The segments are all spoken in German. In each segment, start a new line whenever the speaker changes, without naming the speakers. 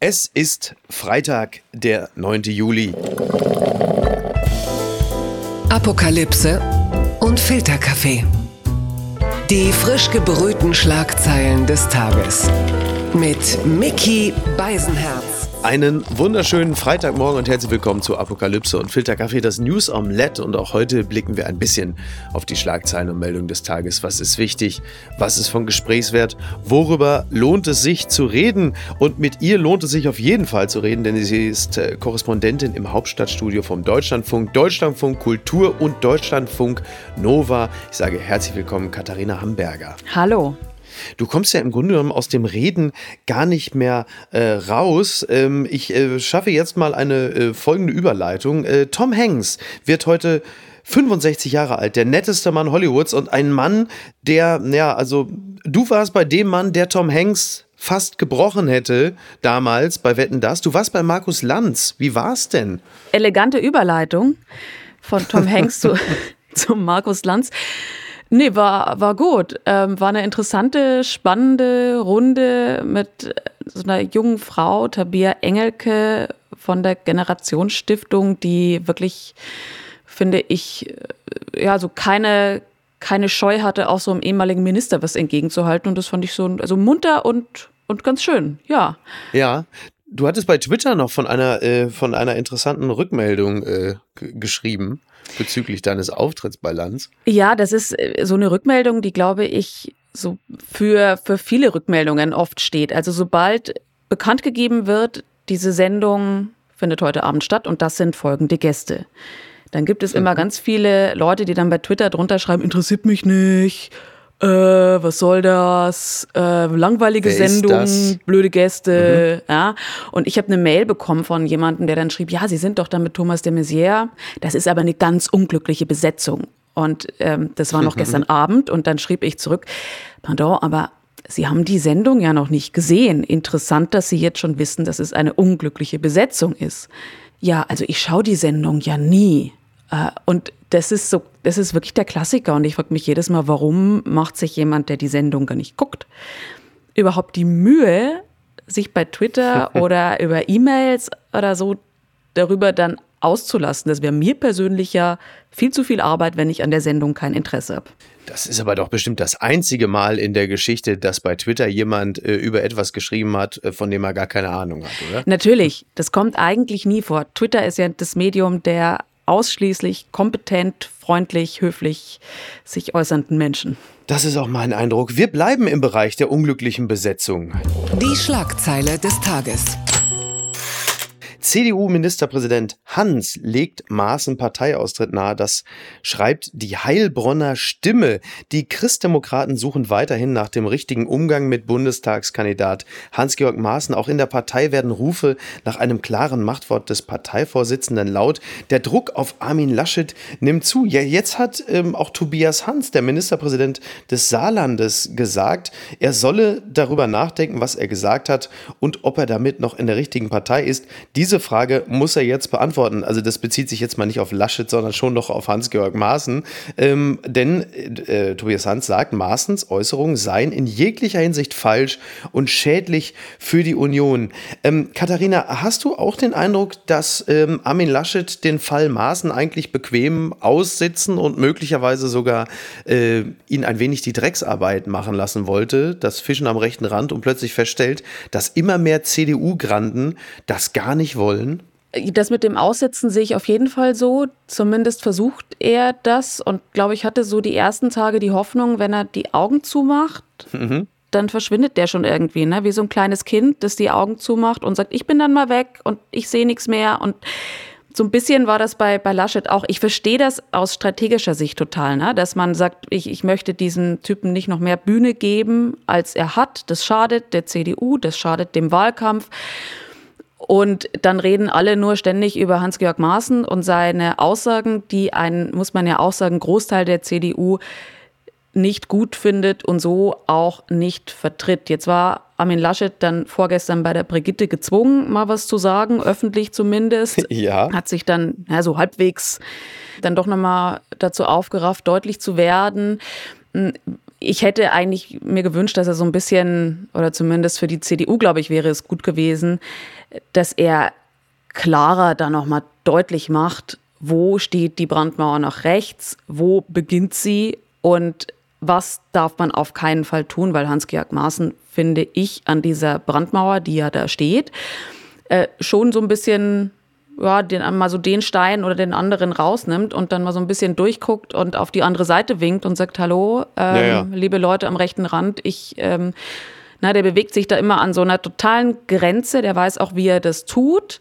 Es ist Freitag, der 9. Juli.
Apokalypse und Filterkaffee. Die frisch gebrühten Schlagzeilen des Tages. Mit Mickey Beisenherz.
Einen wunderschönen Freitagmorgen und herzlich willkommen zu Apokalypse und Filterkaffee, das News Omelette. Und auch heute blicken wir ein bisschen auf die Schlagzeilen und Meldungen des Tages. Was ist wichtig? Was ist von Gesprächswert? Worüber lohnt es sich zu reden? Und mit ihr lohnt es sich auf jeden Fall zu reden, denn sie ist äh, Korrespondentin im Hauptstadtstudio vom Deutschlandfunk, Deutschlandfunk Kultur und Deutschlandfunk Nova. Ich sage herzlich willkommen, Katharina Hamburger.
Hallo.
Du kommst ja im Grunde genommen aus dem Reden gar nicht mehr äh, raus. Ähm, ich äh, schaffe jetzt mal eine äh, folgende Überleitung. Äh, Tom Hanks wird heute 65 Jahre alt, der netteste Mann Hollywoods und ein Mann, der, ja, also du warst bei dem Mann, der Tom Hanks fast gebrochen hätte damals bei Wetten das. Du warst bei Markus Lanz. Wie war's denn?
Elegante Überleitung von Tom Hanks zu, zu Markus Lanz. Nee, war, war gut. Ähm, war eine interessante, spannende Runde mit äh, so einer jungen Frau, Tabia Engelke von der Generationsstiftung, die wirklich, finde ich, äh, ja, so keine, keine Scheu hatte, auch so einem ehemaligen Minister was entgegenzuhalten. Und das fand ich so also munter und, und ganz schön, ja.
Ja, Du hattest bei Twitter noch von einer, äh, von einer interessanten Rückmeldung äh, geschrieben bezüglich deines Auftritts bei Lanz.
Ja, das ist äh, so eine Rückmeldung, die glaube ich so für, für viele Rückmeldungen oft steht. Also sobald bekannt gegeben wird, diese Sendung findet heute Abend statt und das sind folgende Gäste. Dann gibt es immer mhm. ganz viele Leute, die dann bei Twitter drunter schreiben, interessiert mich nicht, äh, was soll das? Äh, langweilige Wer Sendung, blöde Gäste, mhm. ja. Und ich habe eine Mail bekommen von jemandem, der dann schrieb, ja, Sie sind doch dann mit Thomas de Maizière. Das ist aber eine ganz unglückliche Besetzung. Und ähm, das war noch mhm. gestern Abend und dann schrieb ich zurück, pardon, aber Sie haben die Sendung ja noch nicht gesehen. Interessant, dass Sie jetzt schon wissen, dass es eine unglückliche Besetzung ist. Ja, also ich schaue die Sendung ja nie. Äh, und das ist so, das ist wirklich der Klassiker. Und ich frage mich jedes Mal, warum macht sich jemand, der die Sendung gar nicht guckt, überhaupt die Mühe, sich bei Twitter oder über E-Mails oder so darüber dann auszulassen. Das wäre mir persönlich ja viel zu viel Arbeit, wenn ich an der Sendung kein Interesse habe.
Das ist aber doch bestimmt das einzige Mal in der Geschichte, dass bei Twitter jemand äh, über etwas geschrieben hat, äh, von dem er gar keine Ahnung hat, oder?
Natürlich, das kommt eigentlich nie vor. Twitter ist ja das Medium der ausschließlich kompetent, freundlich, höflich sich äußernden Menschen.
Das ist auch mein Eindruck. Wir bleiben im Bereich der unglücklichen Besetzung.
Die Schlagzeile des Tages.
CDU-Ministerpräsident Hans legt Maaßen Parteiaustritt nahe. Das schreibt die Heilbronner Stimme. Die Christdemokraten suchen weiterhin nach dem richtigen Umgang mit Bundestagskandidat Hans-Georg Maaßen. Auch in der Partei werden Rufe nach einem klaren Machtwort des Parteivorsitzenden laut. Der Druck auf Armin Laschet nimmt zu. Ja, jetzt hat ähm, auch Tobias Hans, der Ministerpräsident des Saarlandes, gesagt, er solle darüber nachdenken, was er gesagt hat und ob er damit noch in der richtigen Partei ist. Diese diese Frage muss er jetzt beantworten. Also das bezieht sich jetzt mal nicht auf Laschet, sondern schon noch auf Hans-Georg Maaßen. Ähm, denn äh, Tobias Hans sagt, Maaßens Äußerungen seien in jeglicher Hinsicht falsch und schädlich für die Union. Ähm, Katharina, hast du auch den Eindruck, dass ähm, Armin Laschet den Fall Maaßen eigentlich bequem aussitzen und möglicherweise sogar äh, ihn ein wenig die Drecksarbeit machen lassen wollte, das Fischen am rechten Rand und plötzlich feststellt, dass immer mehr CDU-Granden das gar nicht wollen?
Das mit dem Aussetzen sehe ich auf jeden Fall so. Zumindest versucht er das und glaube ich hatte so die ersten Tage die Hoffnung, wenn er die Augen zumacht, mhm. dann verschwindet der schon irgendwie, ne? Wie so ein kleines Kind, das die Augen zumacht und sagt, ich bin dann mal weg und ich sehe nichts mehr und so ein bisschen war das bei, bei Laschet auch. Ich verstehe das aus strategischer Sicht total, ne? dass man sagt, ich, ich möchte diesem Typen nicht noch mehr Bühne geben, als er hat. Das schadet der CDU, das schadet dem Wahlkampf. Und dann reden alle nur ständig über Hans-Georg Maaßen und seine Aussagen, die ein, muss man ja auch sagen, Großteil der CDU nicht gut findet und so auch nicht vertritt. Jetzt war Armin Laschet dann vorgestern bei der Brigitte gezwungen, mal was zu sagen, öffentlich zumindest.
Ja.
Hat sich dann ja, so halbwegs dann doch nochmal dazu aufgerafft, deutlich zu werden. Ich hätte eigentlich mir gewünscht, dass er so ein bisschen, oder zumindest für die CDU, glaube ich, wäre es gut gewesen, dass er klarer da nochmal deutlich macht, wo steht die Brandmauer nach rechts, wo beginnt sie und was darf man auf keinen Fall tun, weil Hans-Georg Maaßen, finde ich, an dieser Brandmauer, die ja da steht, äh, schon so ein bisschen ja, den, mal so den Stein oder den anderen rausnimmt und dann mal so ein bisschen durchguckt und auf die andere Seite winkt und sagt, hallo, ähm, ja, ja. liebe Leute am rechten Rand, ich, ähm, na, der bewegt sich da immer an so einer totalen Grenze, der weiß auch, wie er das tut.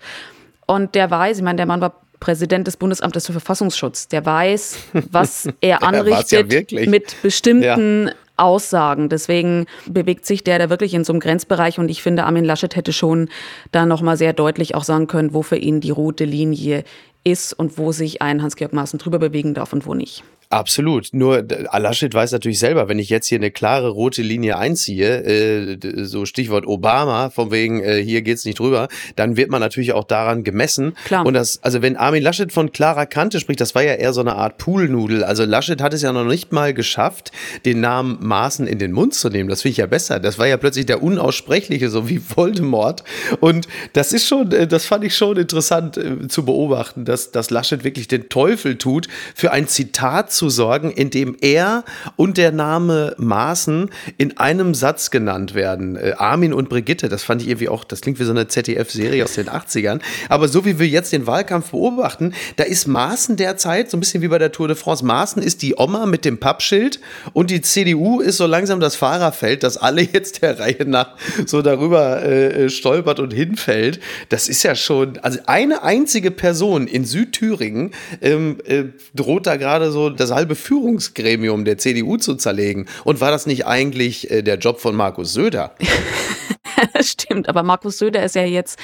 Und der weiß, ich meine, der Mann war Präsident des Bundesamtes für Verfassungsschutz, der weiß, was er anrichtet ja mit bestimmten Aussagen. Deswegen bewegt sich der da wirklich in so einem Grenzbereich und ich finde, Armin Laschet hätte schon da nochmal sehr deutlich auch sagen können, wo für ihn die rote Linie ist und wo sich ein Hans-Georg Maaßen drüber bewegen darf und wo nicht.
Absolut. Nur Alaschet weiß natürlich selber, wenn ich jetzt hier eine klare rote Linie einziehe, äh, so Stichwort Obama, von wegen äh, hier geht's nicht drüber, dann wird man natürlich auch daran gemessen. Klar. Und das, also wenn Armin Laschet von klarer Kante spricht, das war ja eher so eine Art Poolnudel. Also Laschet hat es ja noch nicht mal geschafft, den Namen Maaßen in den Mund zu nehmen. Das finde ich ja besser. Das war ja plötzlich der unaussprechliche, so wie Voldemort. Und das ist schon, äh, das fand ich schon interessant äh, zu beobachten, dass, dass Laschet wirklich den Teufel tut für ein Zitat zu sorgen, indem er und der Name Maaßen in einem Satz genannt werden. Äh, Armin und Brigitte, das fand ich irgendwie auch, das klingt wie so eine ZDF-Serie aus den 80ern. Aber so wie wir jetzt den Wahlkampf beobachten, da ist Maaßen derzeit so ein bisschen wie bei der Tour de France. Maaßen ist die Oma mit dem Pappschild und die CDU ist so langsam das Fahrerfeld, das alle jetzt der Reihe nach so darüber äh, stolpert und hinfällt. Das ist ja schon, also eine einzige Person in Südthüringen ähm, äh, droht da gerade so das das halbe Führungsgremium der CDU zu zerlegen. Und war das nicht eigentlich äh, der Job von Markus Söder?
Stimmt, aber Markus Söder ist ja jetzt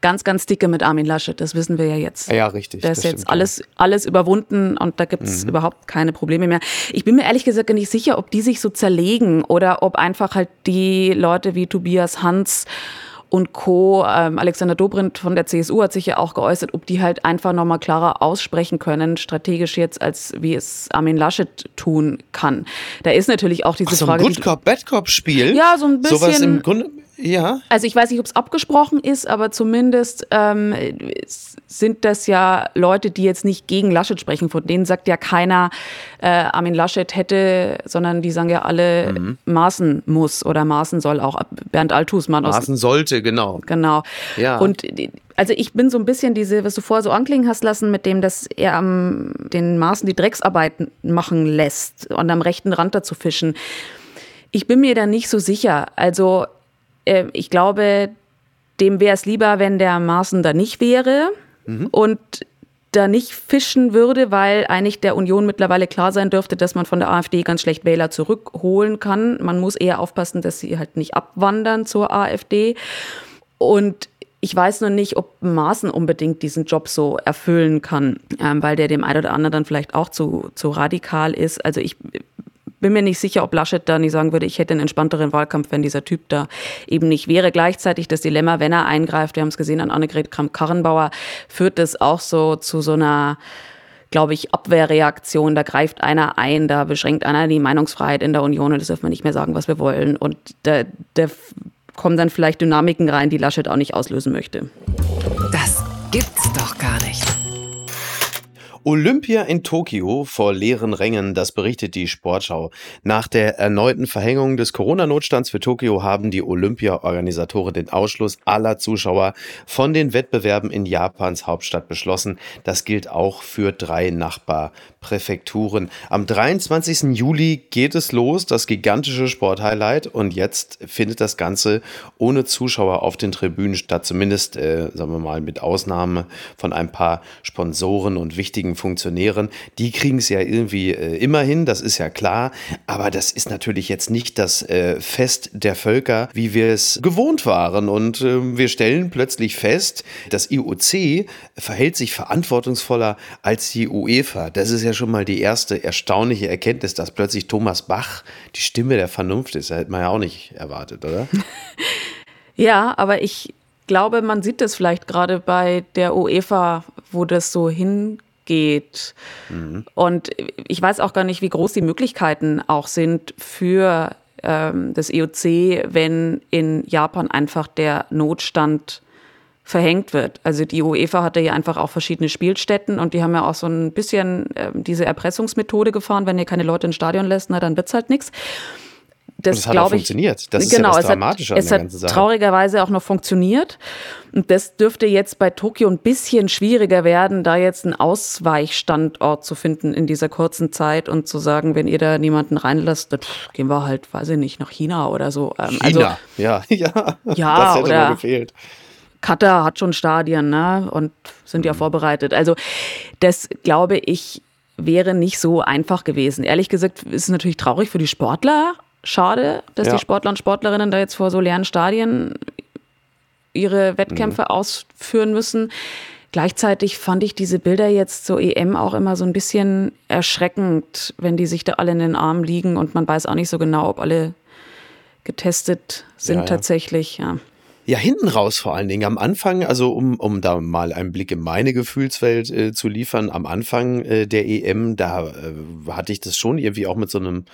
ganz, ganz dicke mit Armin Laschet. Das wissen wir ja jetzt.
Ja, richtig.
Da ist jetzt stimmt, alles, alles überwunden und da gibt es mhm. überhaupt keine Probleme mehr. Ich bin mir ehrlich gesagt nicht sicher, ob die sich so zerlegen oder ob einfach halt die Leute wie Tobias Hans und Co. Ähm, Alexander Dobrindt von der CSU hat sich ja auch geäußert, ob die halt einfach nochmal klarer aussprechen können, strategisch jetzt, als wie es Armin Laschet tun kann. Da ist natürlich auch diese Ach, so Frage.
Ein Good Cop, Bad Cop Spiel?
Ja, so ein bisschen.
Sowas im Grunde. Ja.
Also ich weiß nicht, ob es abgesprochen ist, aber zumindest ähm, sind das ja Leute, die jetzt nicht gegen Laschet sprechen. Von denen sagt ja keiner, äh, Armin Laschet hätte, sondern die sagen ja alle, mhm. Maßen muss oder Maßen soll auch. Bernd Althusmann.
Maßen sollte, genau.
Genau. Ja. Und also ich bin so ein bisschen diese, was du vorher so anklingen hast lassen, mit dem, dass er am den Maßen die Drecksarbeit machen lässt und am rechten Rand dazu fischen. Ich bin mir da nicht so sicher. Also äh, ich glaube, dem wäre es lieber, wenn der Maaßen da nicht wäre mhm. und da nicht fischen würde, weil eigentlich der Union mittlerweile klar sein dürfte, dass man von der AfD ganz schlecht Wähler zurückholen kann. Man muss eher aufpassen, dass sie halt nicht abwandern zur AfD. Und ich weiß nur nicht, ob Maaßen unbedingt diesen Job so erfüllen kann, ähm, weil der dem einen oder anderen dann vielleicht auch zu, zu radikal ist. Also ich bin mir nicht sicher, ob Laschet da nicht sagen würde, ich hätte einen entspannteren Wahlkampf, wenn dieser Typ da eben nicht wäre. Gleichzeitig das Dilemma, wenn er eingreift, wir haben es gesehen an Annegret Kramp-Karrenbauer, führt das auch so zu so einer glaube ich, Abwehrreaktion. Da greift einer ein, da beschränkt einer die Meinungsfreiheit in der Union und das dürfen wir nicht mehr sagen, was wir wollen. Und da, da kommen dann vielleicht Dynamiken rein, die Laschet auch nicht auslösen möchte.
Das gibt's doch gar nicht.
Olympia in Tokio vor leeren Rängen, das berichtet die Sportschau. Nach der erneuten Verhängung des Corona-Notstands für Tokio haben die Olympia-Organisatoren den Ausschluss aller Zuschauer von den Wettbewerben in Japans Hauptstadt beschlossen. Das gilt auch für drei Nachbarpräfekturen. Am 23. Juli geht es los, das gigantische Sporthighlight. Und jetzt findet das Ganze ohne Zuschauer auf den Tribünen statt. Zumindest, äh, sagen wir mal, mit Ausnahme von ein paar Sponsoren und wichtigen Funktionären, die kriegen es ja irgendwie äh, immer hin, das ist ja klar. Aber das ist natürlich jetzt nicht das äh, Fest der Völker, wie wir es gewohnt waren. Und äh, wir stellen plötzlich fest, das IOC verhält sich verantwortungsvoller als die UEFA. Das ist ja schon mal die erste erstaunliche Erkenntnis, dass plötzlich Thomas Bach die Stimme der Vernunft ist. Hätte man ja auch nicht erwartet, oder?
ja, aber ich glaube, man sieht das vielleicht gerade bei der UEFA, wo das so hin geht. Mhm. Und ich weiß auch gar nicht, wie groß die Möglichkeiten auch sind für ähm, das EOC, wenn in Japan einfach der Notstand verhängt wird. Also die UEFA hatte ja einfach auch verschiedene Spielstätten und die haben ja auch so ein bisschen äh, diese Erpressungsmethode gefahren, wenn ihr keine Leute ins Stadion lässt, na dann wird's halt nichts.
Das, das hat auch funktioniert. Das
genau,
ist ja
das Dramatische es hat, es hat traurigerweise auch noch funktioniert. Und das dürfte jetzt bei Tokio ein bisschen schwieriger werden, da jetzt einen Ausweichstandort zu finden in dieser kurzen Zeit und zu sagen, wenn ihr da niemanden reinlasst, dann gehen wir halt, weiß ich nicht, nach China oder so.
Ähm, also China, also, ja, ja.
Ja, das hätte oder, gefehlt. Katar hat schon Stadien, ne? Und sind ja mhm. vorbereitet. Also, das glaube ich, wäre nicht so einfach gewesen. Ehrlich gesagt ist es natürlich traurig für die Sportler, schade, dass ja. die Sportler und Sportlerinnen da jetzt vor so leeren Stadien ihre Wettkämpfe mhm. ausführen müssen. Gleichzeitig fand ich diese Bilder jetzt zur EM auch immer so ein bisschen erschreckend, wenn die sich da alle in den Armen liegen und man weiß auch nicht so genau, ob alle getestet sind ja, ja. tatsächlich. Ja.
Ja, hinten raus vor allen Dingen. Am Anfang, also um, um da mal einen Blick in meine Gefühlswelt äh, zu liefern, am Anfang äh, der EM, da äh, hatte ich das schon irgendwie auch mit so einem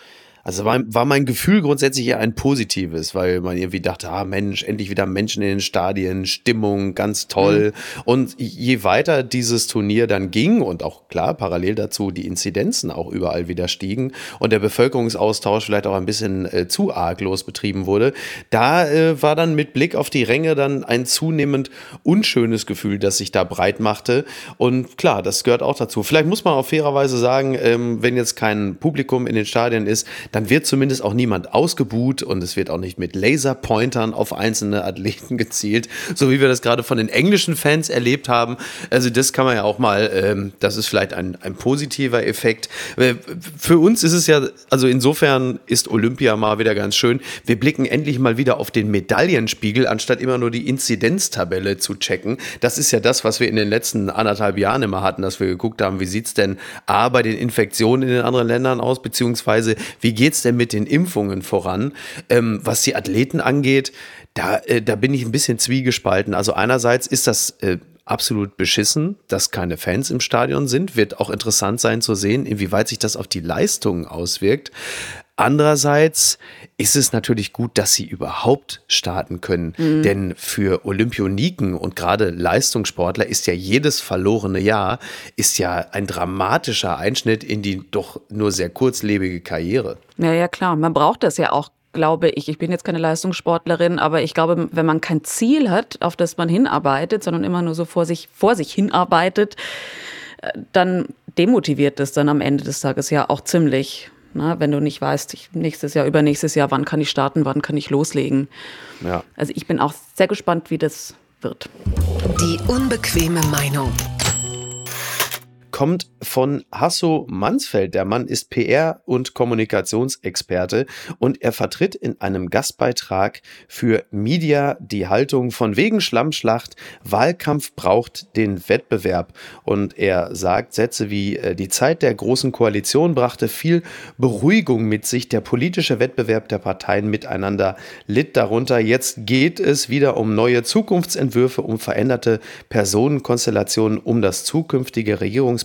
also war, war mein Gefühl grundsätzlich eher ein positives, weil man irgendwie dachte, ah Mensch, endlich wieder Menschen in den Stadien, Stimmung, ganz toll. Mhm. Und je weiter dieses Turnier dann ging und auch klar, parallel dazu die Inzidenzen auch überall wieder stiegen und der Bevölkerungsaustausch vielleicht auch ein bisschen äh, zu arglos betrieben wurde, da äh, war dann mit Blick auf die Ränge dann ein zunehmend unschönes Gefühl, das sich da breit machte. Und klar, das gehört auch dazu. Vielleicht muss man auch fairerweise sagen, ähm, wenn jetzt kein Publikum in den Stadien ist, dann wird zumindest auch niemand ausgebuht und es wird auch nicht mit Laserpointern auf einzelne Athleten gezielt, so wie wir das gerade von den englischen Fans erlebt haben. Also das kann man ja auch mal, ähm, das ist vielleicht ein, ein positiver Effekt. Äh, für uns ist es ja, also insofern ist Olympia mal wieder ganz schön. Wir blicken endlich mal wieder auf den Medaillenspiegel, anstatt immer nur die Inzidenztabelle zu checken. Das ist ja das, was wir in den letzten anderthalb Jahren immer hatten, dass wir geguckt haben, wie sieht es denn A bei den Infektionen in den anderen Ländern aus, beziehungsweise wie geht es denn mit den Impfungen voran? Ähm, was die Athleten angeht, da, äh, da bin ich ein bisschen zwiegespalten. Also einerseits ist das äh, absolut beschissen, dass keine Fans im Stadion sind. Wird auch interessant sein zu sehen, inwieweit sich das auf die Leistungen auswirkt. Andererseits ist es natürlich gut, dass sie überhaupt starten können. Mhm. Denn für Olympioniken und gerade Leistungssportler ist ja jedes verlorene Jahr ist ja ein dramatischer Einschnitt in die doch nur sehr kurzlebige Karriere.
Ja, ja, klar. Man braucht das ja auch glaube ich. Ich bin jetzt keine Leistungssportlerin, aber ich glaube, wenn man kein Ziel hat, auf das man hinarbeitet, sondern immer nur so vor sich, vor sich hinarbeitet, äh, dann demotiviert das dann am Ende des Tages ja auch ziemlich. Na, wenn du nicht weißt, ich, nächstes Jahr, übernächstes Jahr, wann kann ich starten, wann kann ich loslegen. Ja. Also ich bin auch sehr gespannt, wie das wird.
Die unbequeme Meinung
kommt von Hasso Mansfeld. Der Mann ist PR- und Kommunikationsexperte und er vertritt in einem Gastbeitrag für Media die Haltung von wegen Schlammschlacht, Wahlkampf braucht den Wettbewerb. Und er sagt Sätze wie, äh, die Zeit der großen Koalition brachte viel Beruhigung mit sich. Der politische Wettbewerb der Parteien miteinander litt darunter. Jetzt geht es wieder um neue Zukunftsentwürfe, um veränderte Personenkonstellationen, um das zukünftige Regierungs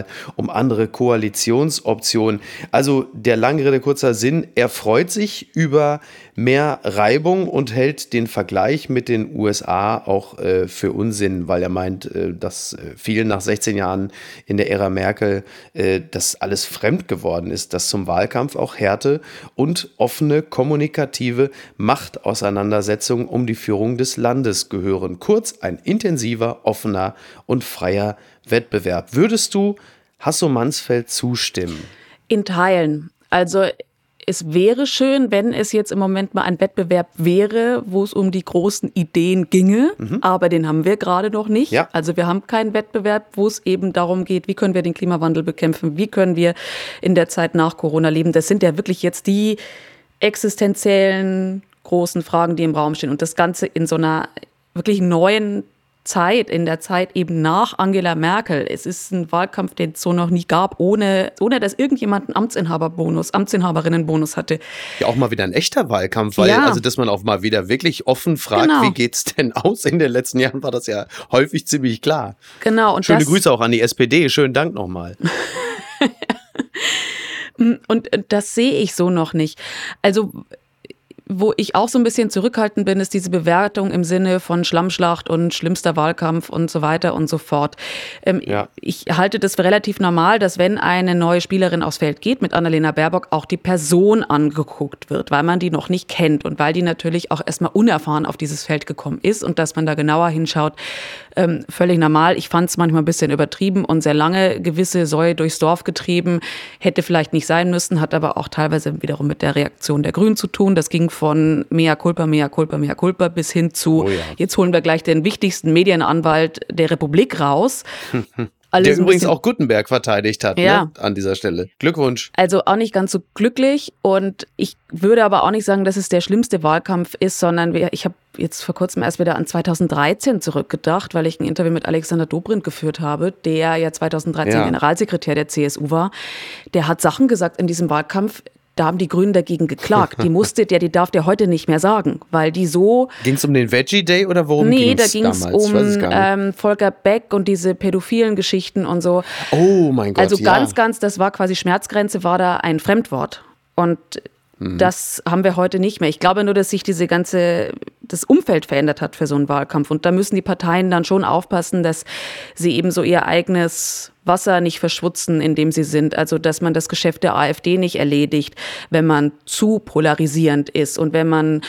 Regierungspersonal, um andere Koalitionsoptionen. Also der lange Rede, kurzer Sinn, er freut sich über mehr Reibung und hält den Vergleich mit den USA auch äh, für Unsinn, weil er meint, äh, dass äh, vielen nach 16 Jahren in der Ära Merkel äh, das alles fremd geworden ist, dass zum Wahlkampf auch Härte und offene kommunikative Machtauseinandersetzungen um die Führung des Landes gehören. Kurz ein intensiver, offener und freier Wettbewerb. Würdest du Hasso Mansfeld zustimmen?
In Teilen. Also es wäre schön, wenn es jetzt im Moment mal ein Wettbewerb wäre, wo es um die großen Ideen ginge, mhm. aber den haben wir gerade noch nicht. Ja. Also wir haben keinen Wettbewerb, wo es eben darum geht, wie können wir den Klimawandel bekämpfen, wie können wir in der Zeit nach Corona leben. Das sind ja wirklich jetzt die existenziellen großen Fragen, die im Raum stehen und das Ganze in so einer wirklich neuen Zeit, in der Zeit eben nach Angela Merkel. Es ist ein Wahlkampf, den es so noch nie gab, ohne, ohne dass irgendjemand einen Amtsinhaberbonus, Amtsinhaberinnenbonus hatte.
Ja, auch mal wieder ein echter Wahlkampf, weil, ja. also, dass man auch mal wieder wirklich offen fragt, genau. wie geht's denn aus? In den letzten Jahren war das ja häufig ziemlich klar.
Genau.
Und Schöne Grüße auch an die SPD. Schönen Dank nochmal.
Und das sehe ich so noch nicht. Also wo ich auch so ein bisschen zurückhaltend bin, ist diese Bewertung im Sinne von Schlammschlacht und schlimmster Wahlkampf und so weiter und so fort. Ähm, ja. Ich halte das für relativ normal, dass wenn eine neue Spielerin aufs Feld geht mit Annalena Baerbock, auch die Person angeguckt wird, weil man die noch nicht kennt und weil die natürlich auch erstmal unerfahren auf dieses Feld gekommen ist und dass man da genauer hinschaut, ähm, völlig normal. Ich fand es manchmal ein bisschen übertrieben und sehr lange gewisse Säue durchs Dorf getrieben. Hätte vielleicht nicht sein müssen, hat aber auch teilweise wiederum mit der Reaktion der Grünen zu tun. Das ging von mea culpa, mea culpa, mea culpa bis hin zu, oh ja. jetzt holen wir gleich den wichtigsten Medienanwalt der Republik raus.
Alles der übrigens auch Gutenberg verteidigt hat ja. ne, an dieser Stelle. Glückwunsch.
Also auch nicht ganz so glücklich und ich würde aber auch nicht sagen, dass es der schlimmste Wahlkampf ist, sondern ich habe jetzt vor kurzem erst wieder an 2013 zurückgedacht, weil ich ein Interview mit Alexander Dobrindt geführt habe, der ja 2013 ja. Generalsekretär der CSU war. Der hat Sachen gesagt in diesem Wahlkampf, da haben die Grünen dagegen geklagt. Die musste der, die darf der heute nicht mehr sagen, weil die so.
Ging es um den Veggie Day oder worum nee,
ging's da ging es um ähm, Volker Beck und diese pädophilen Geschichten und so.
Oh mein Gott.
Also ganz, ja. ganz, das war quasi Schmerzgrenze, war da ein Fremdwort. Und Mhm. Das haben wir heute nicht mehr. Ich glaube nur, dass sich diese ganze, das Umfeld verändert hat für so einen Wahlkampf. Und da müssen die Parteien dann schon aufpassen, dass sie eben so ihr eigenes Wasser nicht verschwutzen, in dem sie sind. Also, dass man das Geschäft der AfD nicht erledigt, wenn man zu polarisierend ist und wenn man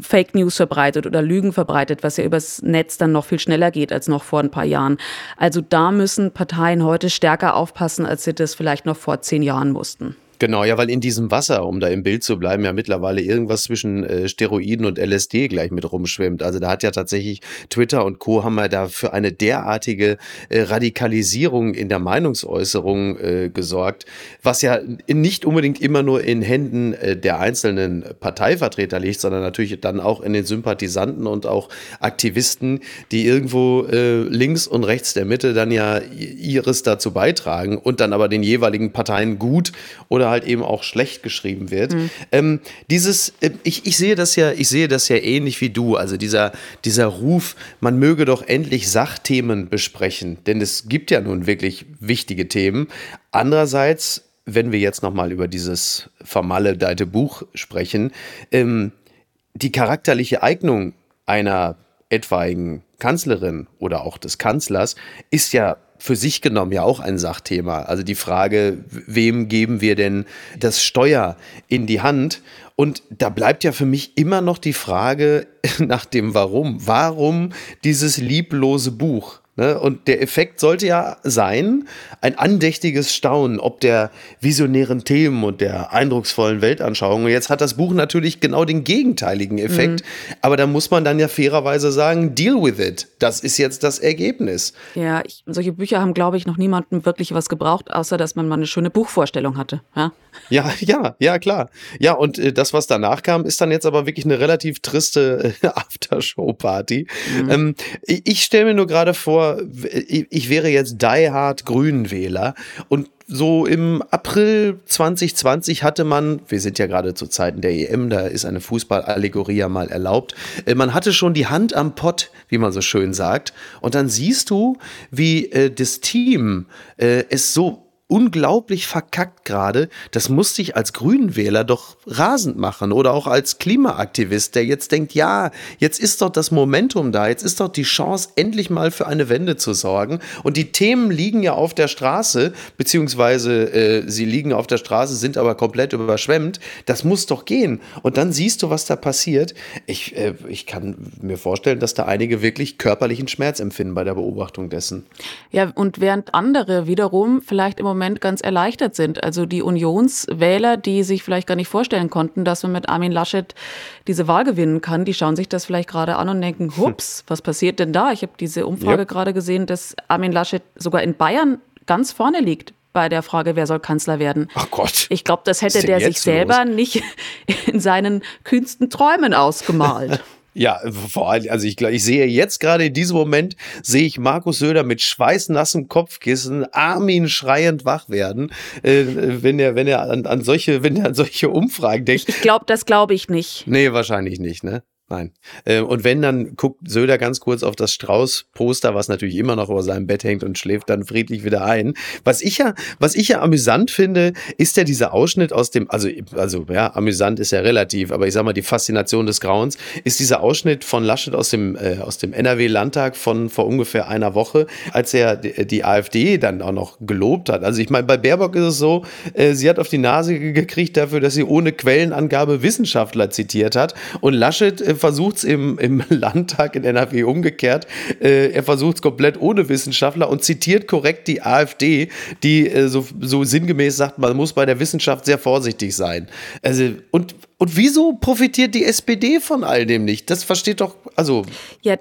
Fake News verbreitet oder Lügen verbreitet, was ja übers Netz dann noch viel schneller geht als noch vor ein paar Jahren. Also da müssen Parteien heute stärker aufpassen, als sie das vielleicht noch vor zehn Jahren mussten.
Genau, ja, weil in diesem Wasser, um da im Bild zu bleiben, ja mittlerweile irgendwas zwischen äh, Steroiden und LSD gleich mit rumschwimmt. Also da hat ja tatsächlich Twitter und Co. haben ja da für eine derartige äh, Radikalisierung in der Meinungsäußerung äh, gesorgt, was ja nicht unbedingt immer nur in Händen äh, der einzelnen Parteivertreter liegt, sondern natürlich dann auch in den Sympathisanten und auch Aktivisten, die irgendwo äh, links und rechts der Mitte dann ja ihres dazu beitragen und dann aber den jeweiligen Parteien gut oder halt eben auch schlecht geschrieben wird. Mhm. Ähm, dieses, äh, ich, ich sehe das ja, ich sehe das ja ähnlich wie du. Also dieser, dieser Ruf, man möge doch endlich Sachthemen besprechen, denn es gibt ja nun wirklich wichtige Themen. Andererseits, wenn wir jetzt nochmal über dieses vermaledeite Buch sprechen, ähm, die charakterliche Eignung einer etwaigen Kanzlerin oder auch des Kanzlers ist ja für sich genommen ja auch ein Sachthema. Also die Frage, wem geben wir denn das Steuer in die Hand? Und da bleibt ja für mich immer noch die Frage nach dem Warum. Warum dieses lieblose Buch? Ne? Und der Effekt sollte ja sein, ein andächtiges Staunen ob der visionären Themen und der eindrucksvollen Weltanschauung. Und jetzt hat das Buch natürlich genau den gegenteiligen Effekt. Mhm. Aber da muss man dann ja fairerweise sagen, deal with it. Das ist jetzt das Ergebnis.
Ja, ich, solche Bücher haben, glaube ich, noch niemandem wirklich was gebraucht, außer dass man mal eine schöne Buchvorstellung hatte. Ja,
ja, ja, ja klar. Ja, und äh, das, was danach kam, ist dann jetzt aber wirklich eine relativ triste äh, Aftershow-Party. Mhm. Ähm, ich, ich stelle mir nur gerade vor, ich wäre jetzt Die Hard Grünenwähler und so im April 2020 hatte man, wir sind ja gerade zu Zeiten der EM, da ist eine Fußballallegorie ja mal erlaubt, äh, man hatte schon die Hand am Pott, wie man so schön sagt. Und dann siehst du, wie äh, das Team äh, es so unglaublich verkackt gerade. Das muss sich als Grünenwähler doch rasend machen oder auch als Klimaaktivist, der jetzt denkt, ja, jetzt ist doch das Momentum da, jetzt ist doch die Chance, endlich mal für eine Wende zu sorgen. Und die Themen liegen ja auf der Straße, beziehungsweise äh, sie liegen auf der Straße, sind aber komplett überschwemmt. Das muss doch gehen. Und dann siehst du, was da passiert. Ich, äh, ich kann mir vorstellen, dass da einige wirklich körperlichen Schmerz empfinden bei der Beobachtung dessen.
Ja, und während andere wiederum vielleicht im Moment Moment ganz erleichtert sind. Also die Unionswähler, die sich vielleicht gar nicht vorstellen konnten, dass man mit Armin Laschet diese Wahl gewinnen kann, die schauen sich das vielleicht gerade an und denken, hups, was passiert denn da? Ich habe diese Umfrage yep. gerade gesehen, dass Armin Laschet sogar in Bayern ganz vorne liegt bei der Frage, wer soll Kanzler werden.
Ach Gott.
Ich glaube, das hätte der sich selber los? nicht in seinen kühnsten Träumen ausgemalt.
Ja, vor allem, also ich, ich sehe jetzt gerade in diesem Moment, sehe ich Markus Söder mit schweißnassem Kopfkissen, Armin schreiend wach werden, äh, wenn er, wenn er an, an solche, wenn er an solche Umfragen denkt.
Ich glaube, das glaube ich nicht.
Nee, wahrscheinlich nicht, ne? Nein. Äh, und wenn, dann guckt Söder ganz kurz auf das Strauß-Poster, was natürlich immer noch über seinem Bett hängt und schläft dann friedlich wieder ein. Was ich ja, was ich ja amüsant finde, ist ja dieser Ausschnitt aus dem, also, also, ja, amüsant ist ja relativ, aber ich sag mal, die Faszination des Grauens ist dieser Ausschnitt von Laschet aus dem, äh, aus dem NRW-Landtag von vor ungefähr einer Woche, als er die, die, AfD dann auch noch gelobt hat. Also ich meine, bei Baerbock ist es so, äh, sie hat auf die Nase gekriegt dafür, dass sie ohne Quellenangabe Wissenschaftler zitiert hat und Laschet äh, versucht es im, im Landtag in NRW umgekehrt. Äh, er versucht es komplett ohne Wissenschaftler und zitiert korrekt die AfD, die äh, so, so sinngemäß sagt, man muss bei der Wissenschaft sehr vorsichtig sein. Also, und, und wieso profitiert die SPD von all dem nicht? Das versteht doch, also. Ja,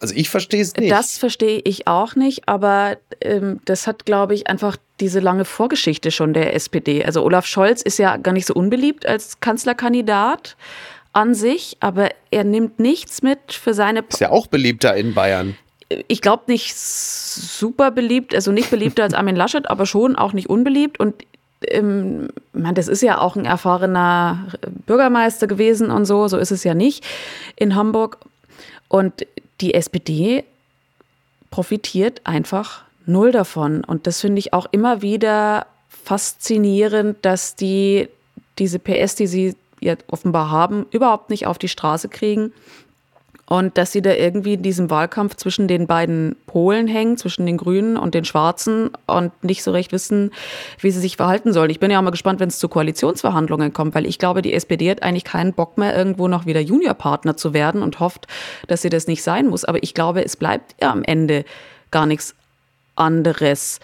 also ich verstehe es nicht.
Das verstehe ich auch nicht, aber ähm, das hat, glaube ich, einfach diese lange Vorgeschichte schon der SPD. Also Olaf Scholz ist ja gar nicht so unbeliebt als Kanzlerkandidat an sich, aber er nimmt nichts mit für seine.
Ist ja auch beliebter in Bayern.
Ich glaube nicht super beliebt, also nicht beliebter als Armin Laschet, aber schon auch nicht unbeliebt. Und ähm, man, das ist ja auch ein erfahrener Bürgermeister gewesen und so, so ist es ja nicht in Hamburg. Und die SPD profitiert einfach null davon. Und das finde ich auch immer wieder faszinierend, dass die diese PS, die sie ja offenbar haben, überhaupt nicht auf die Straße kriegen. Und dass sie da irgendwie in diesem Wahlkampf zwischen den beiden Polen hängen, zwischen den Grünen und den Schwarzen und nicht so recht wissen, wie sie sich verhalten sollen. Ich bin ja auch mal gespannt, wenn es zu Koalitionsverhandlungen kommt, weil ich glaube, die SPD hat eigentlich keinen Bock mehr, irgendwo noch wieder Juniorpartner zu werden und hofft, dass sie das nicht sein muss. Aber ich glaube, es bleibt ja am Ende gar nichts anderes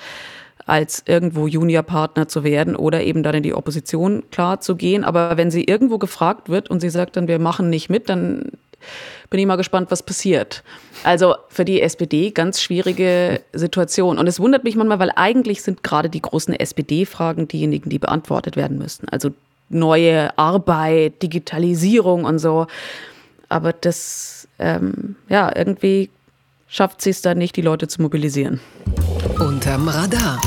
als irgendwo Juniorpartner zu werden oder eben dann in die Opposition klar zu gehen. Aber wenn sie irgendwo gefragt wird und sie sagt dann, wir machen nicht mit, dann bin ich mal gespannt, was passiert. Also für die SPD ganz schwierige Situation. Und es wundert mich manchmal, weil eigentlich sind gerade die großen SPD-Fragen diejenigen, die beantwortet werden müssten. Also neue Arbeit, Digitalisierung und so. Aber das, ähm, ja, irgendwie schafft sie es dann nicht, die Leute zu mobilisieren.
Unterm Radar.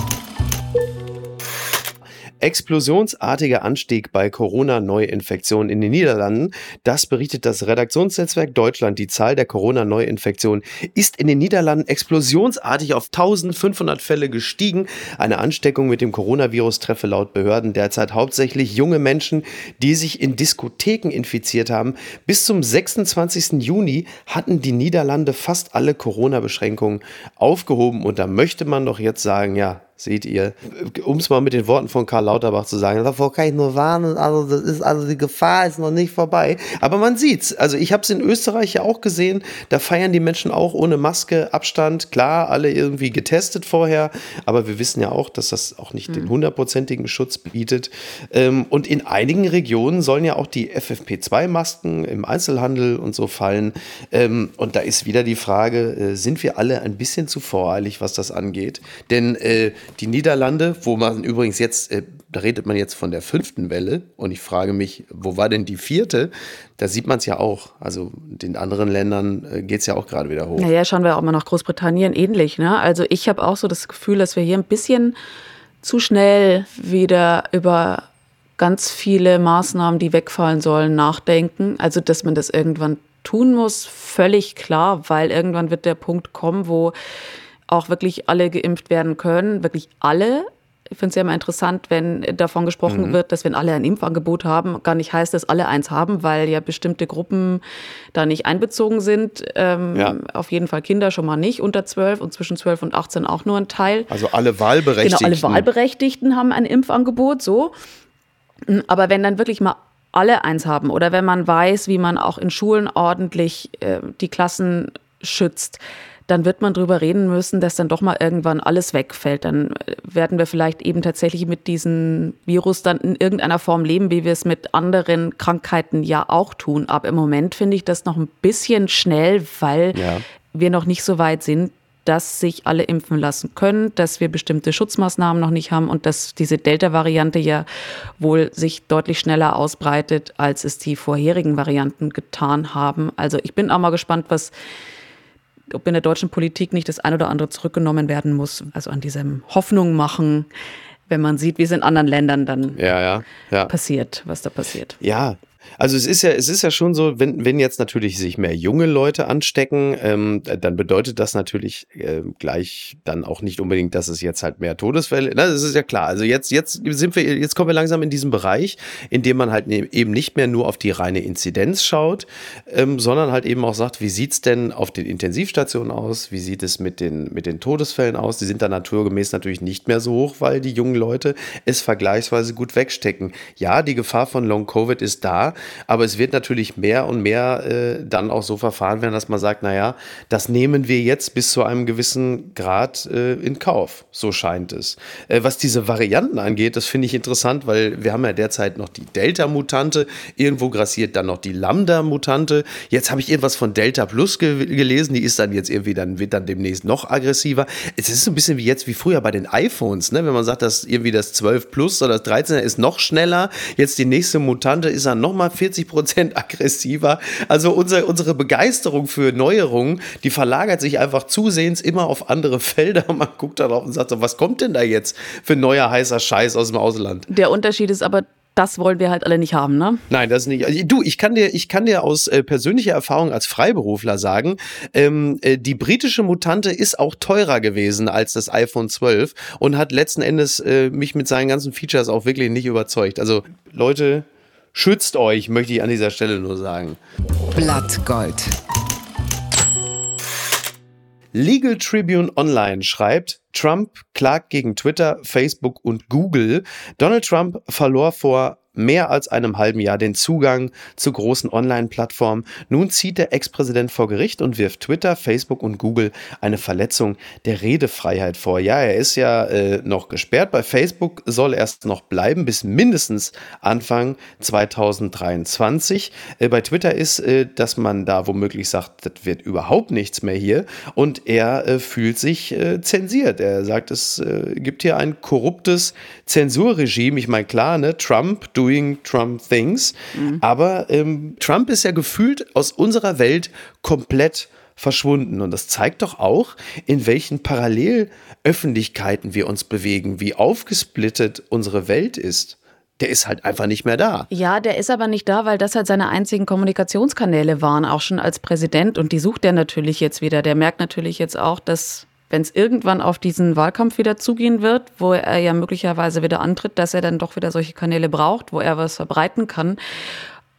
Explosionsartiger Anstieg bei Corona-Neuinfektionen in den Niederlanden. Das berichtet das Redaktionsnetzwerk Deutschland. Die Zahl der Corona-Neuinfektionen ist in den Niederlanden explosionsartig auf 1500 Fälle gestiegen. Eine Ansteckung mit dem Coronavirus treffe laut Behörden derzeit hauptsächlich junge Menschen, die sich in Diskotheken infiziert haben. Bis zum 26. Juni hatten die Niederlande fast alle Corona-Beschränkungen aufgehoben. Und da möchte man doch jetzt sagen, ja, seht ihr. Um es mal mit den Worten von Karl Lauterbach zu sagen, davor kann ich nur warnen, also das ist, also die Gefahr ist noch nicht vorbei. Aber man sieht's. Also ich habe es in Österreich ja auch gesehen, da feiern die Menschen auch ohne Maske, Abstand, klar, alle irgendwie getestet vorher, aber wir wissen ja auch, dass das auch nicht mhm. den hundertprozentigen Schutz bietet. Ähm, und in einigen Regionen sollen ja auch die FFP2-Masken im Einzelhandel und so fallen. Ähm, und da ist wieder die Frage, äh, sind wir alle ein bisschen zu voreilig, was das angeht? Denn äh, die Niederlande, wo man übrigens jetzt, äh, da redet man jetzt von der fünften Welle und ich frage mich, wo war denn die vierte? Da sieht man es ja auch. Also in anderen Ländern äh, geht es ja auch gerade wieder hoch.
Naja, schauen wir auch mal nach Großbritannien ähnlich. Ne? Also ich habe auch so das Gefühl, dass wir hier ein bisschen zu schnell wieder über ganz viele Maßnahmen, die wegfallen sollen, nachdenken. Also dass man das irgendwann tun muss, völlig klar, weil irgendwann wird der Punkt kommen, wo auch wirklich alle geimpft werden können, wirklich alle. Ich finde es ja immer interessant, wenn davon gesprochen mhm. wird, dass wenn alle ein Impfangebot haben, gar nicht heißt, dass alle eins haben, weil ja bestimmte Gruppen da nicht einbezogen sind. Ähm, ja. Auf jeden Fall Kinder schon mal nicht unter 12 und zwischen 12 und 18 auch nur ein Teil.
Also alle Wahlberechtigten.
Genau, alle Wahlberechtigten haben ein Impfangebot, so. Aber wenn dann wirklich mal alle eins haben oder wenn man weiß, wie man auch in Schulen ordentlich äh, die Klassen schützt, dann wird man drüber reden müssen, dass dann doch mal irgendwann alles wegfällt. Dann äh, werden wir vielleicht eben tatsächlich mit diesem Virus dann in irgendeiner Form leben, wie wir es mit anderen Krankheiten ja auch tun. Aber im Moment finde ich das noch ein bisschen schnell, weil ja. wir noch nicht so weit sind, dass sich alle impfen lassen können, dass wir bestimmte Schutzmaßnahmen noch nicht haben und dass diese Delta-Variante ja wohl sich deutlich schneller ausbreitet, als es die vorherigen Varianten getan haben. Also ich bin auch mal gespannt, was ob in der deutschen Politik nicht das ein oder andere zurückgenommen werden muss. Also an diesem Hoffnung machen, wenn man sieht, wie es in anderen Ländern dann
ja, ja, ja.
passiert, was da passiert.
Ja, also es ist ja, es ist ja schon so, wenn, wenn jetzt natürlich sich mehr junge Leute anstecken, ähm, dann bedeutet das natürlich äh, gleich dann auch nicht unbedingt, dass es jetzt halt mehr Todesfälle. Na, das ist ja klar. Also jetzt, jetzt sind wir, jetzt kommen wir langsam in diesen Bereich, in dem man halt ne, eben nicht mehr nur auf die reine Inzidenz schaut, ähm, sondern halt eben auch sagt, wie sieht's denn auf den Intensivstationen aus? Wie sieht es mit den, mit den Todesfällen aus? Die sind dann naturgemäß natürlich nicht mehr so hoch, weil die jungen Leute es vergleichsweise gut wegstecken. Ja, die Gefahr von Long Covid ist da, aber es wird natürlich mehr und mehr äh, dann auch so verfahren werden, dass man sagt, naja, das nehmen wir jetzt bis zu einem gewissen Grad äh, in Kauf. So scheint es. Äh, was diese Varianten angeht, das finde ich interessant, weil wir haben ja derzeit noch die Delta-Mutante, irgendwo grassiert dann noch die Lambda-Mutante. Jetzt habe ich irgendwas von Delta Plus ge gelesen, die ist dann jetzt irgendwie, dann wird dann demnächst noch aggressiver. Es ist so ein bisschen wie jetzt, wie früher bei den iPhones, ne? wenn man sagt, dass irgendwie das 12 Plus oder das 13 ist noch schneller, jetzt die nächste Mutante ist dann nochmal 40 Prozent aggressiver. Also unsere, unsere Begeisterung für Neuerungen, die verlagert sich einfach zusehends immer auf andere Felder. Man guckt darauf und sagt so, was kommt denn da jetzt für neuer heißer Scheiß aus dem Ausland?
Der Unterschied ist aber, das wollen wir halt alle nicht haben, ne?
Nein, das nicht. Also, du, ich kann dir, ich kann dir aus äh, persönlicher Erfahrung als Freiberufler sagen, ähm, äh, die britische Mutante ist auch teurer gewesen als das iPhone 12 und hat letzten Endes äh, mich mit seinen ganzen Features auch wirklich nicht überzeugt. Also Leute, Schützt euch, möchte ich an dieser Stelle nur sagen.
Blattgold.
Legal Tribune Online schreibt, Trump klagt gegen Twitter, Facebook und Google. Donald Trump verlor vor mehr als einem halben Jahr den Zugang zu großen Online-Plattformen. Nun zieht der Ex-Präsident vor Gericht und wirft Twitter, Facebook und Google eine Verletzung der Redefreiheit vor. Ja, er ist ja äh, noch gesperrt. Bei Facebook soll erst noch bleiben bis mindestens Anfang 2023. Äh, bei Twitter ist, äh, dass man da womöglich sagt, das wird überhaupt nichts mehr hier. Und er äh, fühlt sich äh, zensiert. Er sagt, es äh, gibt hier ein korruptes Zensurregime. Ich meine, klar, ne, Trump, du doing Trump things. Mhm. Aber ähm, Trump ist ja gefühlt aus unserer Welt komplett verschwunden. Und das zeigt doch auch, in welchen Parallelöffentlichkeiten wir uns bewegen, wie aufgesplittet unsere Welt ist. Der ist halt einfach nicht mehr da.
Ja, der ist aber nicht da, weil das halt seine einzigen Kommunikationskanäle waren, auch schon als Präsident. Und die sucht er natürlich jetzt wieder. Der merkt natürlich jetzt auch, dass wenn es irgendwann auf diesen Wahlkampf wieder zugehen wird, wo er ja möglicherweise wieder antritt, dass er dann doch wieder solche Kanäle braucht, wo er was verbreiten kann.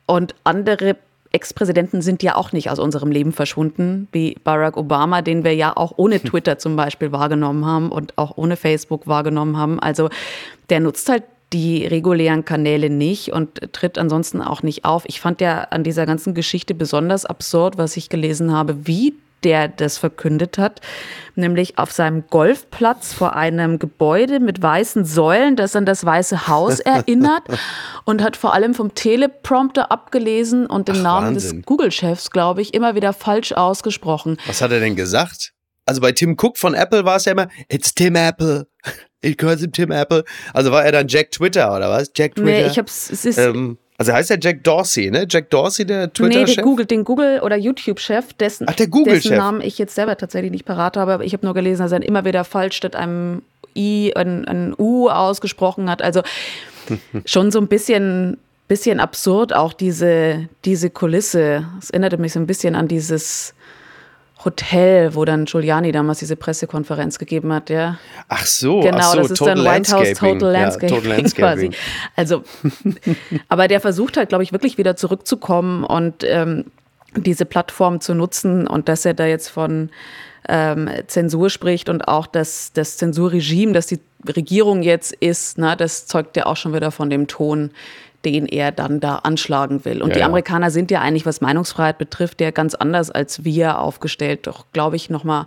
Und andere Ex-Präsidenten sind ja auch nicht aus unserem Leben verschwunden, wie Barack Obama, den wir ja auch ohne Twitter zum Beispiel wahrgenommen haben und auch ohne Facebook wahrgenommen haben. Also der nutzt halt die regulären Kanäle nicht und tritt ansonsten auch nicht auf. Ich fand ja an dieser ganzen Geschichte besonders absurd, was ich gelesen habe, wie der das verkündet hat, nämlich auf seinem Golfplatz vor einem Gebäude mit weißen Säulen, das an das Weiße Haus erinnert und hat vor allem vom Teleprompter abgelesen und den Ach, Namen Wahnsinn. des Google-Chefs, glaube ich, immer wieder falsch ausgesprochen.
Was hat er denn gesagt? Also bei Tim Cook von Apple war es ja immer, it's Tim Apple. Ich gehöre Tim Apple. Also war er dann Jack Twitter oder was? Jack Twitter?
Nee, ich hab's, es ist, ähm,
also heißt der Jack Dorsey, ne? Jack Dorsey, der Twitter-Chef? Nee,
der Google, den Google- oder YouTube-Chef, dessen,
Ach, der Google
dessen Namen ich jetzt selber tatsächlich nicht parat habe, aber ich habe nur gelesen, dass er immer wieder falsch statt einem I ein, ein U ausgesprochen hat. Also schon so ein bisschen, bisschen absurd auch diese, diese Kulisse. Es erinnerte mich so ein bisschen an dieses Hotel, wo dann Giuliani damals diese Pressekonferenz gegeben hat, ja.
Ach so,
genau,
ach so,
das ist dann White House Total Landscaping, ja, total Landscaping. quasi. Also, aber der versucht halt, glaube ich, wirklich wieder zurückzukommen und ähm, diese Plattform zu nutzen und dass er da jetzt von ähm, Zensur spricht und auch das, das Zensurregime, das die Regierung jetzt ist, na, das zeugt ja auch schon wieder von dem Ton, den er dann da anschlagen will. Und ja, die Amerikaner sind ja eigentlich, was Meinungsfreiheit betrifft, ja ganz anders als wir aufgestellt. Doch, glaube ich, nochmal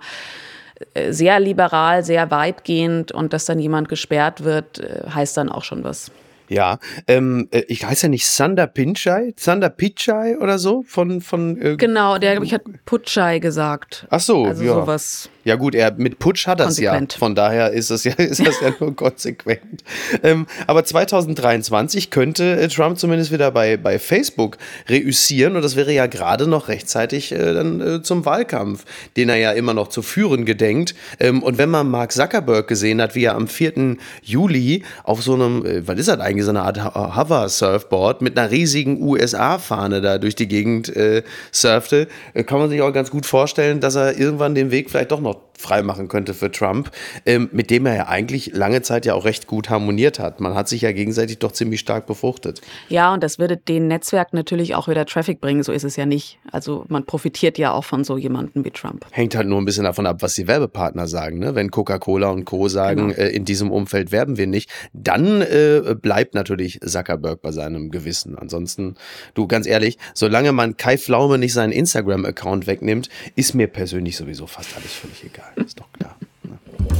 äh, sehr liberal, sehr weitgehend. Und dass dann jemand gesperrt wird, äh, heißt dann auch schon was.
Ja, ähm, äh, ich heiße ja nicht Sander Pinchai, Sander Pichai oder so von von.
Äh, genau, der glaube ich hat Putschai gesagt.
Ach so,
also ja. sowas.
Ja gut, er mit Putsch hat das ja. Von daher ist es ja, ist das ja nur konsequent. Ähm, aber 2023 könnte äh, Trump zumindest wieder bei, bei Facebook reüssieren und das wäre ja gerade noch rechtzeitig äh, dann äh, zum Wahlkampf, den er ja immer noch zu führen gedenkt. Ähm, und wenn man Mark Zuckerberg gesehen hat, wie er am 4. Juli auf so einem, äh, was ist das eigentlich, so eine Art Hover-Surfboard mit einer riesigen USA-Fahne da durch die Gegend äh, surfte, äh, kann man sich auch ganz gut vorstellen, dass er irgendwann den Weg vielleicht doch noch noch freimachen könnte für Trump, ähm, mit dem er ja eigentlich lange Zeit ja auch recht gut harmoniert hat. Man hat sich ja gegenseitig doch ziemlich stark befruchtet.
Ja, und das würde den Netzwerk natürlich auch wieder Traffic bringen, so ist es ja nicht. Also man profitiert ja auch von so jemandem wie Trump.
Hängt halt nur ein bisschen davon ab, was die Werbepartner sagen. Ne? Wenn Coca-Cola und Co. sagen, genau. äh, in diesem Umfeld werben wir nicht, dann äh, bleibt natürlich Zuckerberg bei seinem Gewissen. Ansonsten, du ganz ehrlich, solange man Kai Pflaume nicht seinen Instagram-Account wegnimmt, ist mir persönlich sowieso fast alles völlig egal. Ist doch klar. Ne?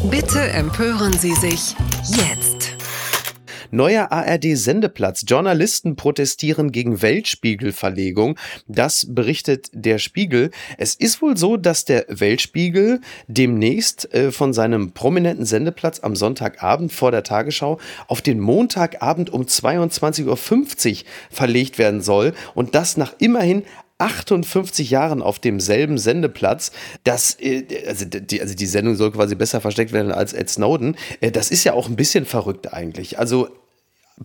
Bitte empören Sie sich jetzt.
Neuer ARD-Sendeplatz. Journalisten protestieren gegen Weltspiegelverlegung. Das berichtet der Spiegel. Es ist wohl so, dass der Weltspiegel demnächst äh, von seinem prominenten Sendeplatz am Sonntagabend vor der Tagesschau auf den Montagabend um 22.50 Uhr verlegt werden soll. Und das nach immerhin 58 Jahren auf demselben Sendeplatz. Das, äh, also, die, also die Sendung soll quasi besser versteckt werden als Ed Snowden. Äh, das ist ja auch ein bisschen verrückt eigentlich. Also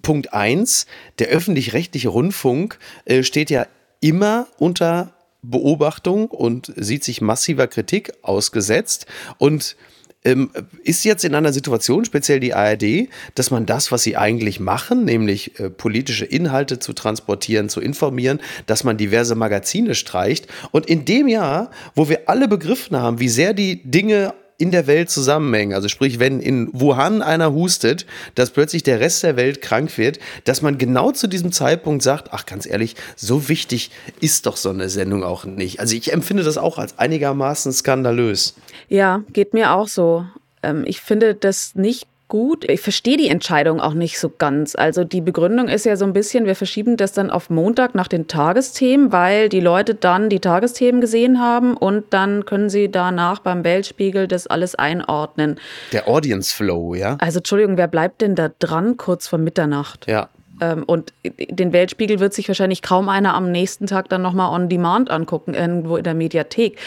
Punkt 1, der öffentlich-rechtliche Rundfunk äh, steht ja immer unter Beobachtung und sieht sich massiver Kritik ausgesetzt. Und ähm, ist jetzt in einer Situation, speziell die ARD, dass man das, was sie eigentlich machen, nämlich äh, politische Inhalte zu transportieren, zu informieren, dass man diverse Magazine streicht. Und in dem Jahr, wo wir alle begriffen haben, wie sehr die Dinge in der Welt zusammenhängen. Also sprich, wenn in Wuhan einer hustet, dass plötzlich der Rest der Welt krank wird, dass man genau zu diesem Zeitpunkt sagt, ach ganz ehrlich, so wichtig ist doch so eine Sendung auch nicht. Also ich empfinde das auch als einigermaßen skandalös.
Ja, geht mir auch so. Ähm, ich finde das nicht gut. Ich verstehe die Entscheidung auch nicht so ganz. Also die Begründung ist ja so ein bisschen, wir verschieben das dann auf Montag nach den Tagesthemen, weil die Leute dann die Tagesthemen gesehen haben und dann können sie danach beim Weltspiegel das alles einordnen.
Der Audience Flow, ja?
Also Entschuldigung, wer bleibt denn da dran kurz vor Mitternacht?
Ja.
Ähm, und den Weltspiegel wird sich wahrscheinlich kaum einer am nächsten Tag dann nochmal on demand angucken, irgendwo in der Mediathek.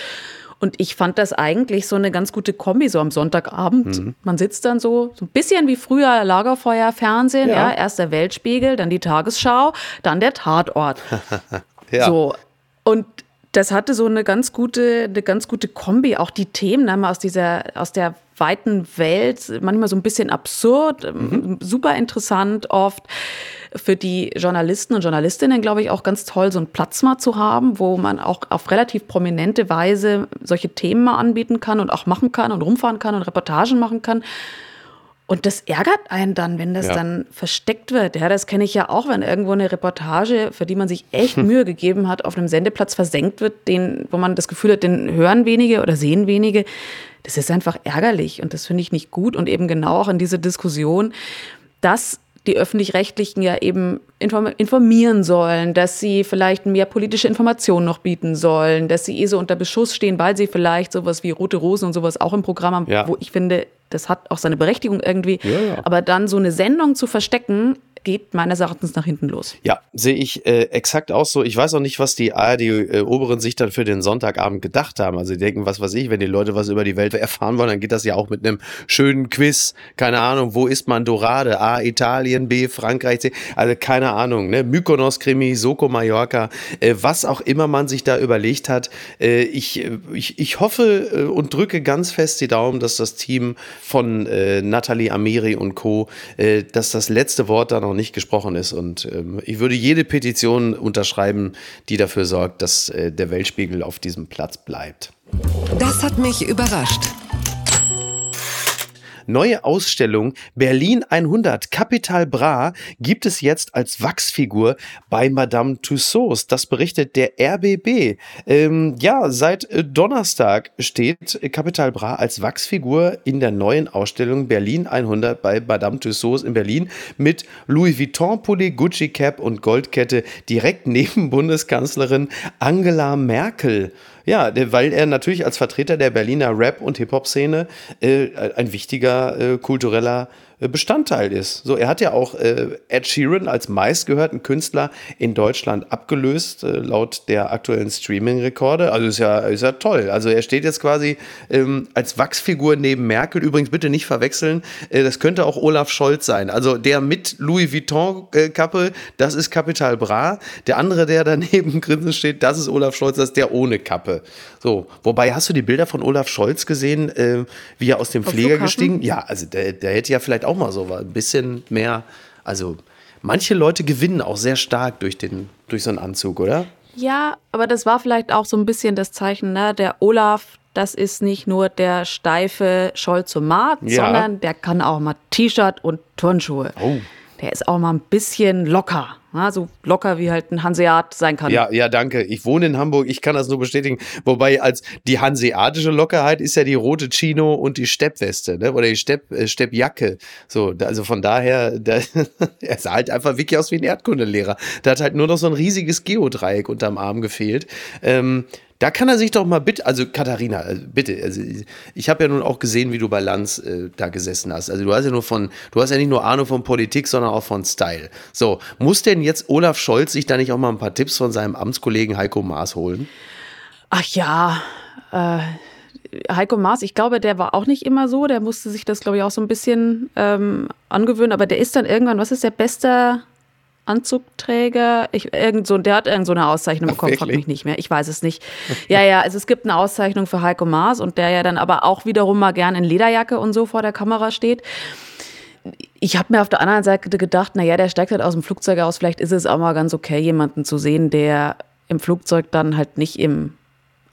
Und ich fand das eigentlich so eine ganz gute Kombi, so am Sonntagabend. Mhm. Man sitzt dann so, so ein bisschen wie früher Lagerfeuer Fernsehen, ja. ja. Erst der Weltspiegel, dann die Tagesschau, dann der Tatort. ja. So. Und das hatte so eine ganz gute, eine ganz gute Kombi. Auch die Themen ne, aus dieser, aus der weiten Welt, manchmal so ein bisschen absurd, mhm. super interessant oft für die Journalisten und Journalistinnen, glaube ich, auch ganz toll, so einen Platz mal zu haben, wo man auch auf relativ prominente Weise solche Themen mal anbieten kann und auch machen kann und rumfahren kann und Reportagen machen kann. Und das ärgert einen dann, wenn das ja. dann versteckt wird. Ja, das kenne ich ja auch, wenn irgendwo eine Reportage, für die man sich echt Mühe gegeben hat, auf einem Sendeplatz versenkt wird, den, wo man das Gefühl hat, den hören wenige oder sehen wenige. Das ist einfach ärgerlich und das finde ich nicht gut. Und eben genau auch in diese Diskussion, dass die öffentlich-rechtlichen ja eben informieren sollen, dass sie vielleicht mehr politische Informationen noch bieten sollen, dass sie eh so unter Beschuss stehen, weil sie vielleicht sowas wie Rote Rosen und sowas auch im Programm haben, ja. wo ich finde, das hat auch seine Berechtigung irgendwie. Ja, ja. Aber dann so eine Sendung zu verstecken, geht meines Erachtens nach hinten los.
Ja, sehe ich äh, exakt auch so. Ich weiß auch nicht, was die ARD-Oberen äh, sich dann für den Sonntagabend gedacht haben. Also die denken, was weiß ich, wenn die Leute was über die Welt erfahren wollen, dann geht das ja auch mit einem schönen Quiz. Keine Ahnung, wo ist man Dorade? A, Italien, B, Frankreich, C. Also keine Ahnung, ne? Mykonos-Krimi, Soko Mallorca, äh, was auch immer man sich da überlegt hat. Äh, ich, äh, ich, ich hoffe äh, und drücke ganz fest die Daumen, dass das Team von Nathalie Amiri und Co., dass das letzte Wort da noch nicht gesprochen ist. Und ähm, ich würde jede Petition unterschreiben, die dafür sorgt, dass äh, der Weltspiegel auf diesem Platz bleibt.
Das hat mich überrascht.
Neue Ausstellung Berlin 100 Capital Bra gibt es jetzt als Wachsfigur bei Madame Tussauds. Das berichtet der RBB. Ähm, ja, seit äh, Donnerstag steht Capital Bra als Wachsfigur in der neuen Ausstellung Berlin 100 bei Madame Tussauds in Berlin mit Louis Vuitton Pulli, Gucci Cap und Goldkette direkt neben Bundeskanzlerin Angela Merkel. Ja, weil er natürlich als Vertreter der Berliner Rap- und Hip-Hop-Szene äh, ein wichtiger äh, kultureller Bestandteil ist. So, er hat ja auch äh, Ed Sheeran als meistgehörten Künstler in Deutschland abgelöst, äh, laut der aktuellen Streaming-Rekorde. Also ist ja, ist ja toll. Also er steht jetzt quasi ähm, als Wachsfigur neben Merkel. Übrigens bitte nicht verwechseln, äh, das könnte auch Olaf Scholz sein. Also der mit Louis Vuitton-Kappe, das ist Capital Bra. Der andere, der daneben grinsen steht, das ist Olaf Scholz, das ist der ohne Kappe. So, wobei hast du die Bilder von Olaf Scholz gesehen, äh, wie er aus dem Flieger gestiegen? Ja, also der, der hätte ja vielleicht auch mal so ein bisschen mehr. Also manche Leute gewinnen auch sehr stark durch, den, durch so einen Anzug, oder?
Ja, aber das war vielleicht auch so ein bisschen das Zeichen, ne? Der Olaf, das ist nicht nur der steife Scholzomat,
Ja.
sondern der kann auch mal T-Shirt und Turnschuhe.
Oh.
Der ist auch mal ein bisschen locker. Ne? So locker wie halt ein Hanseat sein kann.
Ja, ja, danke. Ich wohne in Hamburg, ich kann das nur bestätigen. Wobei als die hanseatische Lockerheit ist ja die rote Chino und die Steppweste, ne? Oder die Stepp, äh, Steppjacke. So, also von daher, da, er sah halt einfach wirklich aus wie ein Erdkundelehrer. Da hat halt nur noch so ein riesiges Geodreieck unterm Arm gefehlt. Ähm, da kann er sich doch mal bitte, also Katharina, also bitte, also ich habe ja nun auch gesehen, wie du bei Lanz äh, da gesessen hast. Also du hast ja nur von, du hast ja nicht nur Ahnung von Politik, sondern auch von Style. So, muss denn jetzt Olaf Scholz sich da nicht auch mal ein paar Tipps von seinem Amtskollegen Heiko Maas holen?
Ach ja, äh, Heiko Maas, ich glaube, der war auch nicht immer so. Der musste sich das, glaube ich, auch so ein bisschen ähm, angewöhnen. Aber der ist dann irgendwann, was ist der beste Anzugträger? Ich, irgend so, der hat irgend so eine Auszeichnung
Ach,
bekommen, frag mich nicht mehr. Ich weiß es nicht. Ja, ja, also es gibt eine Auszeichnung für Heiko Maas und der ja dann aber auch wiederum mal gern in Lederjacke und so vor der Kamera steht. Ich habe mir auf der anderen Seite gedacht, naja, der steigt halt aus dem Flugzeug aus. Vielleicht ist es auch mal ganz okay, jemanden zu sehen, der im Flugzeug dann halt nicht im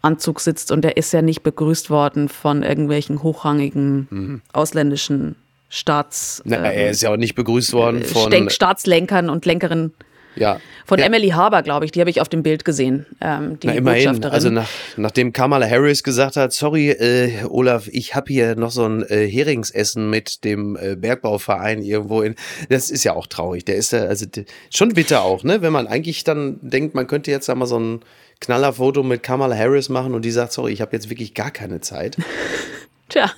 Anzug sitzt und der ist ja nicht begrüßt worden von irgendwelchen hochrangigen ausländischen Staats,
Na, er ist ja auch nicht begrüßt worden von.
Denk Staatslenkern und Lenkerinnen.
ja.
Von
ja.
Emily Haber, glaube ich, die habe ich auf dem Bild gesehen. Ähm, die
Na, immerhin. Also nach, nachdem Kamala Harris gesagt hat, sorry, äh, Olaf, ich habe hier noch so ein äh, Heringsessen mit dem äh, Bergbauverein irgendwo in. Das ist ja auch traurig. Der ist ja, also schon bitter auch, ne? Wenn man eigentlich dann denkt, man könnte jetzt da mal so ein Knallerfoto mit Kamala Harris machen und die sagt, sorry, ich habe jetzt wirklich gar keine Zeit.
Tja,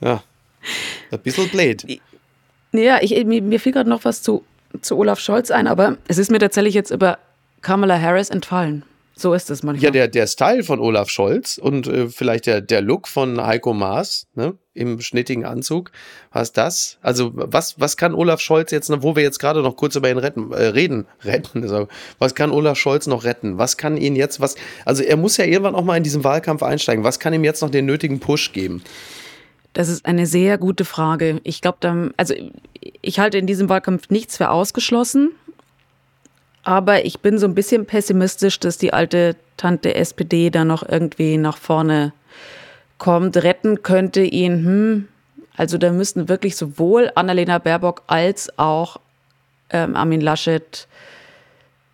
Ja. Ein bisschen blöd.
ja, ich, mir, mir fiel gerade noch was zu, zu Olaf Scholz ein, aber es ist mir tatsächlich jetzt über Kamala Harris entfallen. So ist es manchmal.
Ja, der, der Style von Olaf Scholz und äh, vielleicht der, der Look von Heiko Maas ne, im schnittigen Anzug. Was das? Also, was, was kann Olaf Scholz jetzt, wo wir jetzt gerade noch kurz über ihn retten, äh, reden, retten, also, was kann Olaf Scholz noch retten? Was kann ihn jetzt, was, also er muss ja irgendwann auch mal in diesen Wahlkampf einsteigen. Was kann ihm jetzt noch den nötigen Push geben?
Das ist eine sehr gute Frage. Ich glaube, also ich halte in diesem Wahlkampf nichts für ausgeschlossen. Aber ich bin so ein bisschen pessimistisch, dass die alte Tante SPD da noch irgendwie nach vorne kommt. Retten könnte ihn, hm, also da müssten wirklich sowohl Annalena Baerbock als auch ähm, Armin Laschet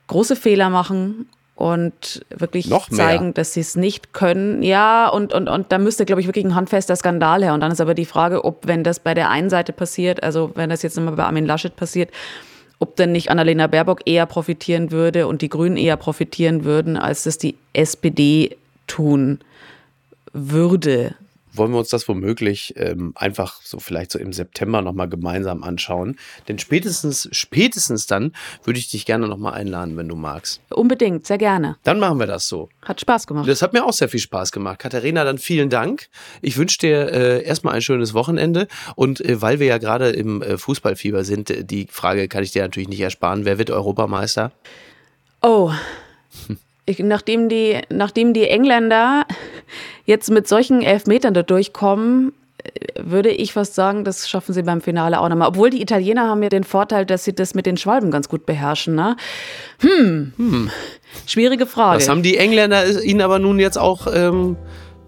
große Fehler machen und wirklich zeigen, dass sie es nicht können. Ja, und, und, und da müsste, glaube ich, wirklich ein handfester Skandal her. Und dann ist aber die Frage, ob, wenn das bei der einen Seite passiert, also wenn das jetzt nochmal bei Armin Laschet passiert, ob denn nicht Annalena Baerbock eher profitieren würde und die Grünen eher profitieren würden, als das die SPD tun würde.
Wollen wir uns das womöglich ähm, einfach so vielleicht so im September nochmal gemeinsam anschauen. Denn spätestens, spätestens dann würde ich dich gerne nochmal einladen, wenn du magst.
Unbedingt, sehr gerne.
Dann machen wir das so.
Hat Spaß gemacht.
Das hat mir auch sehr viel Spaß gemacht. Katharina, dann vielen Dank. Ich wünsche dir äh, erstmal ein schönes Wochenende. Und äh, weil wir ja gerade im äh, Fußballfieber sind, äh, die Frage kann ich dir natürlich nicht ersparen. Wer wird Europameister?
Oh, ich, nachdem, die, nachdem die Engländer jetzt mit solchen Elfmetern da durchkommen, äh, würde ich fast sagen, das schaffen sie beim Finale auch nochmal. Obwohl die Italiener haben ja den Vorteil, dass sie das mit den Schwalben ganz gut beherrschen. Ne? Hm. schwierige Frage.
Das haben die Engländer äh, ihnen aber nun jetzt auch ähm,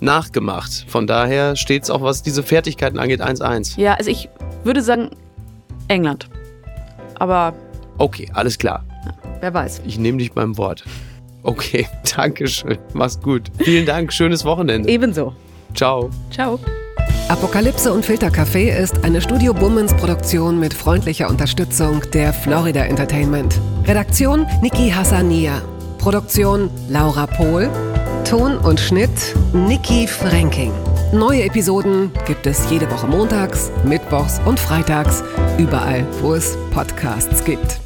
nachgemacht. Von daher steht es auch, was diese Fertigkeiten angeht, 1-1.
ja, also ich würde sagen England. Aber
Okay, alles klar.
wer weiß.
Ich nehme dich beim Wort. Okay, danke schön. Mach's gut. Vielen Dank. Schönes Wochenende.
Ebenso.
Ciao.
Ciao.
Apokalypse und Filtercafé ist eine Studio Bummens Produktion mit freundlicher Unterstützung der Florida Entertainment. Redaktion Niki Hassania. Produktion Laura Pohl. Ton und Schnitt Niki Franking. Neue Episoden gibt es jede Woche montags, mittwochs und freitags, überall, wo es Podcasts gibt.